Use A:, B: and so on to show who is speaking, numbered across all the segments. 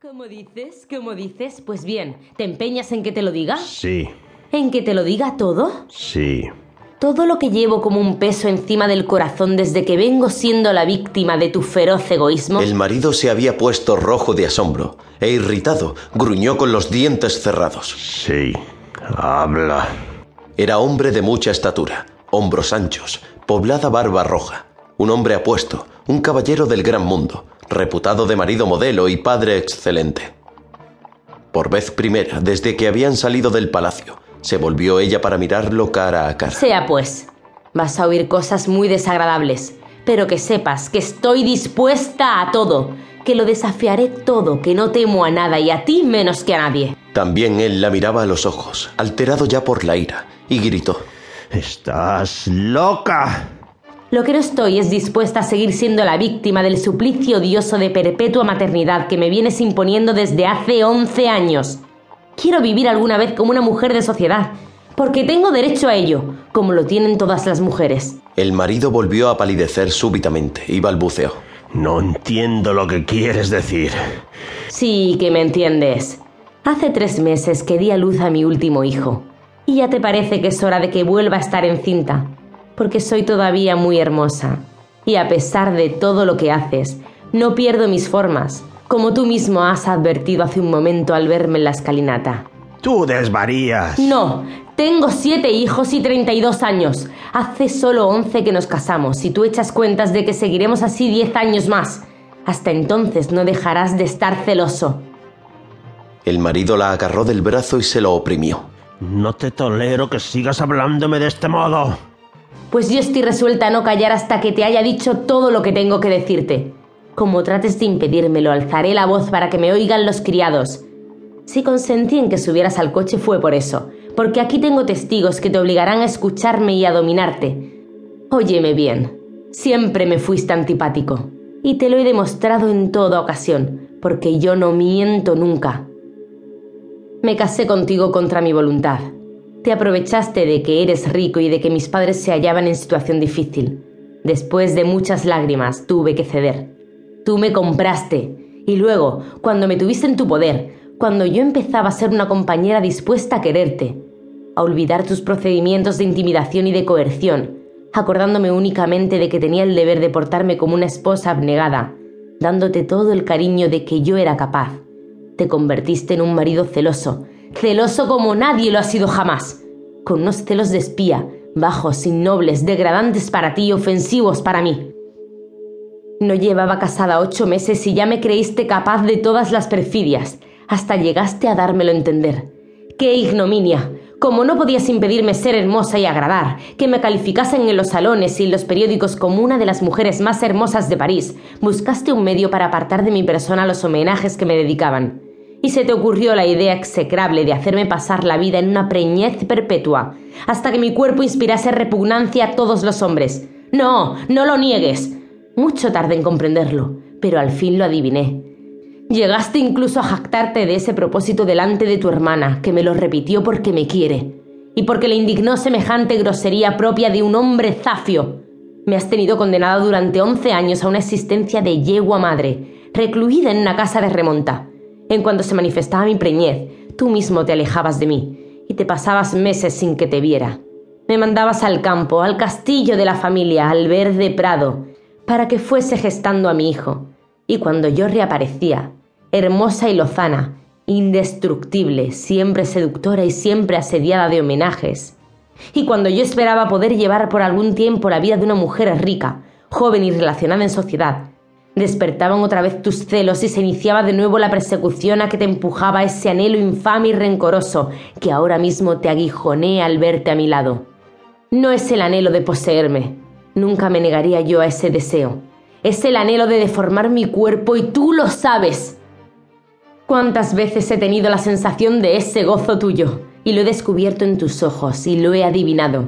A: ¿Cómo dices? ¿Cómo dices? Pues bien, ¿te empeñas en que te lo diga?
B: Sí,
A: ¿En que te lo diga todo?
B: sí.
A: Todo lo que llevo como un peso encima del corazón desde que vengo siendo la víctima de tu feroz egoísmo.
C: El marido se había puesto rojo de asombro e irritado, gruñó con los dientes cerrados.
B: Sí. Habla.
C: Era hombre de mucha estatura, hombros anchos, poblada barba roja, un hombre apuesto, un caballero del gran mundo, reputado de marido modelo y padre excelente. Por vez primera, desde que habían salido del palacio, se volvió ella para mirarlo cara a cara.
A: Sea pues, vas a oír cosas muy desagradables, pero que sepas que estoy dispuesta a todo, que lo desafiaré todo, que no temo a nada y a ti menos que a nadie.
C: También él la miraba a los ojos, alterado ya por la ira, y gritó.
B: Estás loca.
A: Lo que no estoy es dispuesta a seguir siendo la víctima del suplicio odioso de perpetua maternidad que me vienes imponiendo desde hace 11 años. Quiero vivir alguna vez como una mujer de sociedad, porque tengo derecho a ello, como lo tienen todas las mujeres.
C: El marido volvió a palidecer súbitamente y balbuceó.
B: No entiendo lo que quieres decir.
A: Sí, que me entiendes. Hace tres meses que di a luz a mi último hijo. Y ya te parece que es hora de que vuelva a estar encinta, porque soy todavía muy hermosa. Y a pesar de todo lo que haces, no pierdo mis formas, como tú mismo has advertido hace un momento al verme en la escalinata.
B: Tú desvarías.
A: No, tengo siete hijos y 32 años. Hace solo 11 que nos casamos y tú echas cuentas de que seguiremos así 10 años más. Hasta entonces no dejarás de estar celoso.
C: El marido la agarró del brazo y se lo oprimió.
B: No te tolero que sigas hablándome de este modo.
A: Pues yo estoy resuelta a no callar hasta que te haya dicho todo lo que tengo que decirte. Como trates de impedírmelo, alzaré la voz para que me oigan los criados. Si consentí en que subieras al coche fue por eso, porque aquí tengo testigos que te obligarán a escucharme y a dominarte. Óyeme bien, siempre me fuiste antipático, y te lo he demostrado en toda ocasión, porque yo no miento nunca. Me casé contigo contra mi voluntad. Te aprovechaste de que eres rico y de que mis padres se hallaban en situación difícil. Después de muchas lágrimas tuve que ceder. Tú me compraste. Y luego, cuando me tuviste en tu poder, cuando yo empezaba a ser una compañera dispuesta a quererte, a olvidar tus procedimientos de intimidación y de coerción, acordándome únicamente de que tenía el deber de portarme como una esposa abnegada, dándote todo el cariño de que yo era capaz, te convertiste en un marido celoso, celoso como nadie lo ha sido jamás, con unos celos de espía, bajos, innobles, degradantes para ti y ofensivos para mí. No llevaba casada ocho meses y ya me creíste capaz de todas las perfidias, hasta llegaste a dármelo a entender. ¡Qué ignominia! Como no podías impedirme ser hermosa y agradar, que me calificasen en los salones y en los periódicos como una de las mujeres más hermosas de París, buscaste un medio para apartar de mi persona los homenajes que me dedicaban. Y se te ocurrió la idea execrable de hacerme pasar la vida en una preñez perpetua, hasta que mi cuerpo inspirase repugnancia a todos los hombres. No, no lo niegues. Mucho tardé en comprenderlo, pero al fin lo adiviné. Llegaste incluso a jactarte de ese propósito delante de tu hermana, que me lo repitió porque me quiere, y porque le indignó semejante grosería propia de un hombre zafio. Me has tenido condenada durante once años a una existencia de yegua madre, recluida en una casa de remonta. En cuanto se manifestaba mi preñez, tú mismo te alejabas de mí, y te pasabas meses sin que te viera. Me mandabas al campo, al castillo de la familia, al verde prado, para que fuese gestando a mi hijo. Y cuando yo reaparecía, hermosa y lozana, indestructible, siempre seductora y siempre asediada de homenajes. Y cuando yo esperaba poder llevar por algún tiempo la vida de una mujer rica, joven y relacionada en sociedad, despertaban otra vez tus celos y se iniciaba de nuevo la persecución a que te empujaba ese anhelo infame y rencoroso que ahora mismo te aguijonea al verte a mi lado. No es el anhelo de poseerme, nunca me negaría yo a ese deseo. Es el anhelo de deformar mi cuerpo y tú lo sabes. ¿Cuántas veces he tenido la sensación de ese gozo tuyo? Y lo he descubierto en tus ojos y lo he adivinado.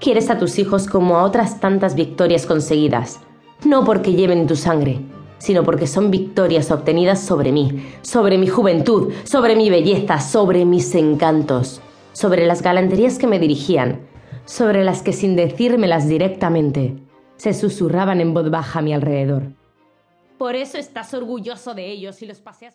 A: Quieres a tus hijos como a otras tantas victorias conseguidas, no porque lleven tu sangre, sino porque son victorias obtenidas sobre mí, sobre mi juventud, sobre mi belleza, sobre mis encantos, sobre las galanterías que me dirigían, sobre las que sin decírmelas directamente, se susurraban en voz baja a mi alrededor. Por eso estás orgulloso de ellos y los paseas por...